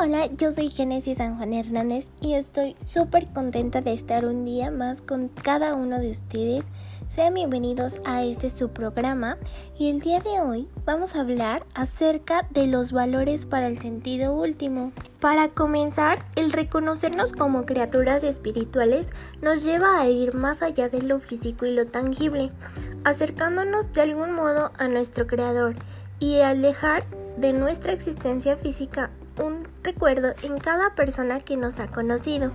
Hola, yo soy Génesis San Juan Hernández y estoy súper contenta de estar un día más con cada uno de ustedes. Sean bienvenidos a este su programa y el día de hoy vamos a hablar acerca de los valores para el sentido último. Para comenzar, el reconocernos como criaturas espirituales nos lleva a ir más allá de lo físico y lo tangible, acercándonos de algún modo a nuestro Creador y al dejar de nuestra existencia física un recuerdo en cada persona que nos ha conocido.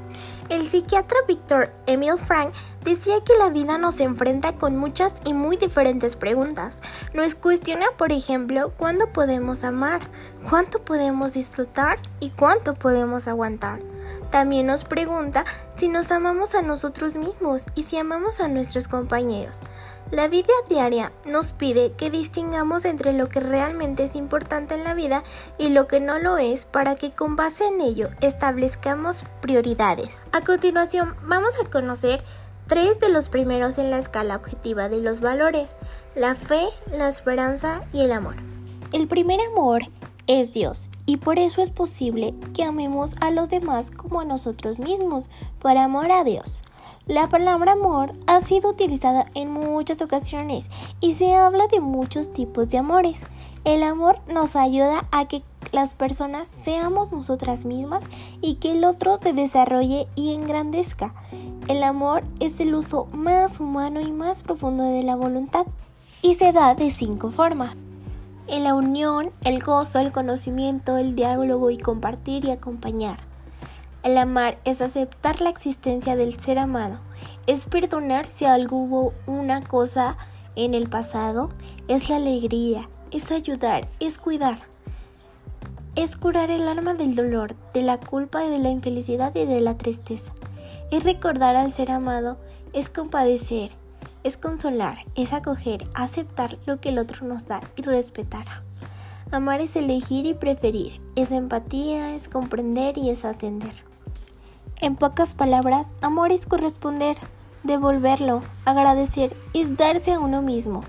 El psiquiatra Víctor Emil Frank decía que la vida nos enfrenta con muchas y muy diferentes preguntas. Nos cuestiona, por ejemplo, cuándo podemos amar, cuánto podemos disfrutar y cuánto podemos aguantar. También nos pregunta si nos amamos a nosotros mismos y si amamos a nuestros compañeros. La vida diaria nos pide que distingamos entre lo que realmente es importante en la vida y lo que no lo es para que con base en ello establezcamos prioridades. A continuación vamos a conocer tres de los primeros en la escala objetiva de los valores, la fe, la esperanza y el amor. El primer amor es Dios y por eso es posible que amemos a los demás como a nosotros mismos, por amor a Dios. La palabra amor ha sido utilizada en muchas ocasiones y se habla de muchos tipos de amores. El amor nos ayuda a que las personas seamos nosotras mismas y que el otro se desarrolle y engrandezca. El amor es el uso más humano y más profundo de la voluntad y se da de cinco formas. En la unión, el gozo, el conocimiento, el diálogo y compartir y acompañar. El amar es aceptar la existencia del ser amado, es perdonar si algo hubo una cosa en el pasado, es la alegría, es ayudar, es cuidar, es curar el alma del dolor, de la culpa y de la infelicidad y de la tristeza, es recordar al ser amado, es compadecer, es consolar, es acoger, aceptar lo que el otro nos da y respetar. Amar es elegir y preferir, es empatía, es comprender y es atender. En pocas palabras, amor es corresponder, devolverlo, agradecer, es darse a uno mismo.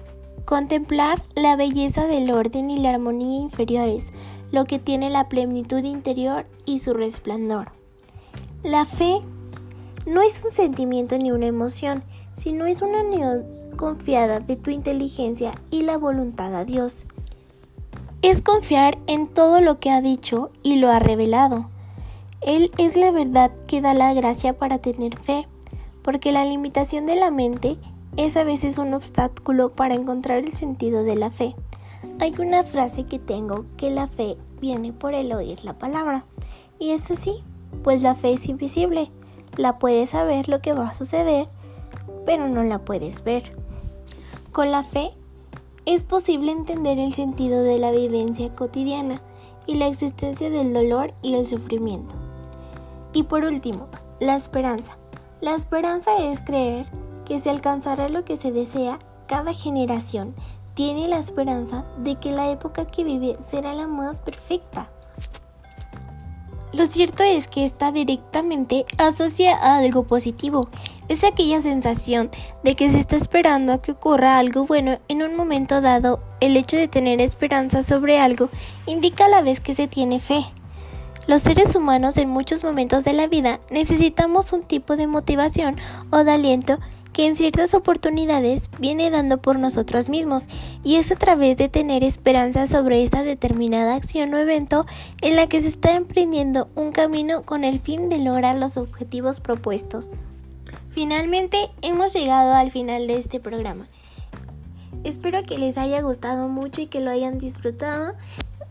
Contemplar la belleza del orden y la armonía inferiores, lo que tiene la plenitud interior y su resplandor. La fe no es un sentimiento ni una emoción, sino es una unión confiada de tu inteligencia y la voluntad a Dios. Es confiar en todo lo que ha dicho y lo ha revelado. Él es la verdad que da la gracia para tener fe, porque la limitación de la mente es a veces un obstáculo para encontrar el sentido de la fe. Hay una frase que tengo que la fe viene por el oír la palabra. Y es así, pues la fe es invisible. La puedes saber lo que va a suceder, pero no la puedes ver. Con la fe es posible entender el sentido de la vivencia cotidiana y la existencia del dolor y el sufrimiento. Y por último, la esperanza. La esperanza es creer que se alcanzará lo que se desea. Cada generación tiene la esperanza de que la época que vive será la más perfecta. Lo cierto es que está directamente asocia a algo positivo. Es aquella sensación de que se está esperando a que ocurra algo bueno en un momento dado. El hecho de tener esperanza sobre algo indica a la vez que se tiene fe. Los seres humanos en muchos momentos de la vida necesitamos un tipo de motivación o de aliento que en ciertas oportunidades viene dando por nosotros mismos y es a través de tener esperanza sobre esta determinada acción o evento en la que se está emprendiendo un camino con el fin de lograr los objetivos propuestos. Finalmente hemos llegado al final de este programa. Espero que les haya gustado mucho y que lo hayan disfrutado.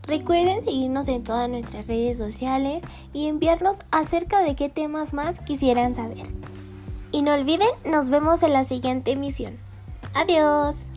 Recuerden seguirnos en todas nuestras redes sociales y enviarnos acerca de qué temas más quisieran saber. Y no olviden, nos vemos en la siguiente emisión. Adiós.